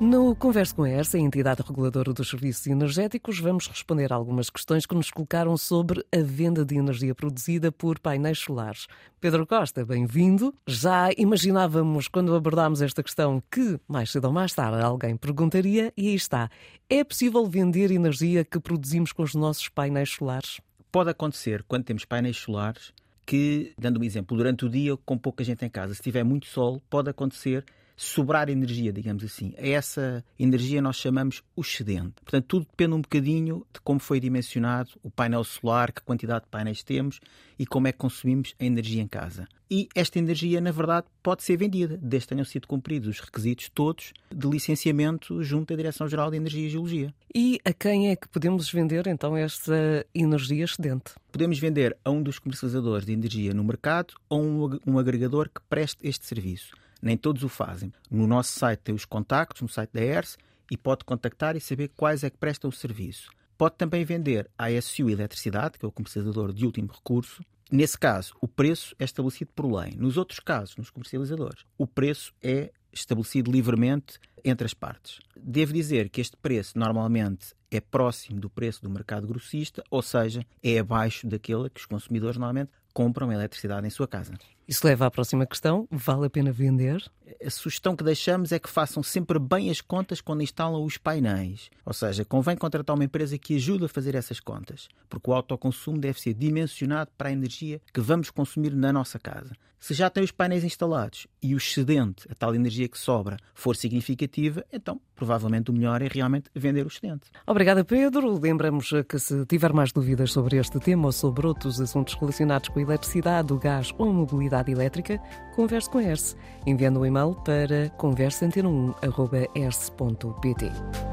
No Converso com a ERSA, a entidade reguladora dos serviços energéticos, vamos responder a algumas questões que nos colocaram sobre a venda de energia produzida por painéis solares. Pedro Costa, bem-vindo. Já imaginávamos, quando abordámos esta questão, que mais cedo ou mais tarde alguém perguntaria, e aí está. É possível vender energia que produzimos com os nossos painéis solares? Pode acontecer, quando temos painéis solares, que, dando um exemplo, durante o dia, com pouca gente em casa, se tiver muito sol, pode acontecer sobrar energia, digamos assim. A essa energia nós chamamos o excedente. Portanto, tudo depende um bocadinho de como foi dimensionado o painel solar, que quantidade de painéis temos e como é que consumimos a energia em casa. E esta energia, na verdade, pode ser vendida, desde que tenham sido cumpridos os requisitos todos de licenciamento junto à Direção-Geral de Energia e Geologia. E a quem é que podemos vender, então, esta energia excedente? Podemos vender a um dos comercializadores de energia no mercado ou um, um agregador que preste este serviço nem todos o fazem. No nosso site tem os contactos, no site da ERS, e pode contactar e saber quais é que prestam o serviço. Pode também vender à SU Eletricidade, que é o comercializador de último recurso. Nesse caso, o preço é estabelecido por lei. Nos outros casos, nos comercializadores, o preço é estabelecido livremente entre as partes. Devo dizer que este preço normalmente é próximo do preço do mercado grossista, ou seja, é abaixo daquele que os consumidores normalmente compram eletricidade em sua casa. Isso leva à próxima questão: vale a pena vender? A sugestão que deixamos é que façam sempre bem as contas quando instalam os painéis. Ou seja, convém contratar uma empresa que ajude a fazer essas contas, porque o autoconsumo deve ser dimensionado para a energia que vamos consumir na nossa casa. Se já tem os painéis instalados e o excedente, a tal energia que sobra, for significativa, então provavelmente o melhor é realmente vender o excedente. Obrigada, Pedro. Lembramos que se tiver mais dúvidas sobre este tema ou sobre outros assuntos relacionados com a eletricidade, o gás ou a mobilidade elétrica, converse com a ERSE, enviando um e-mail para conversa1.ers.pt.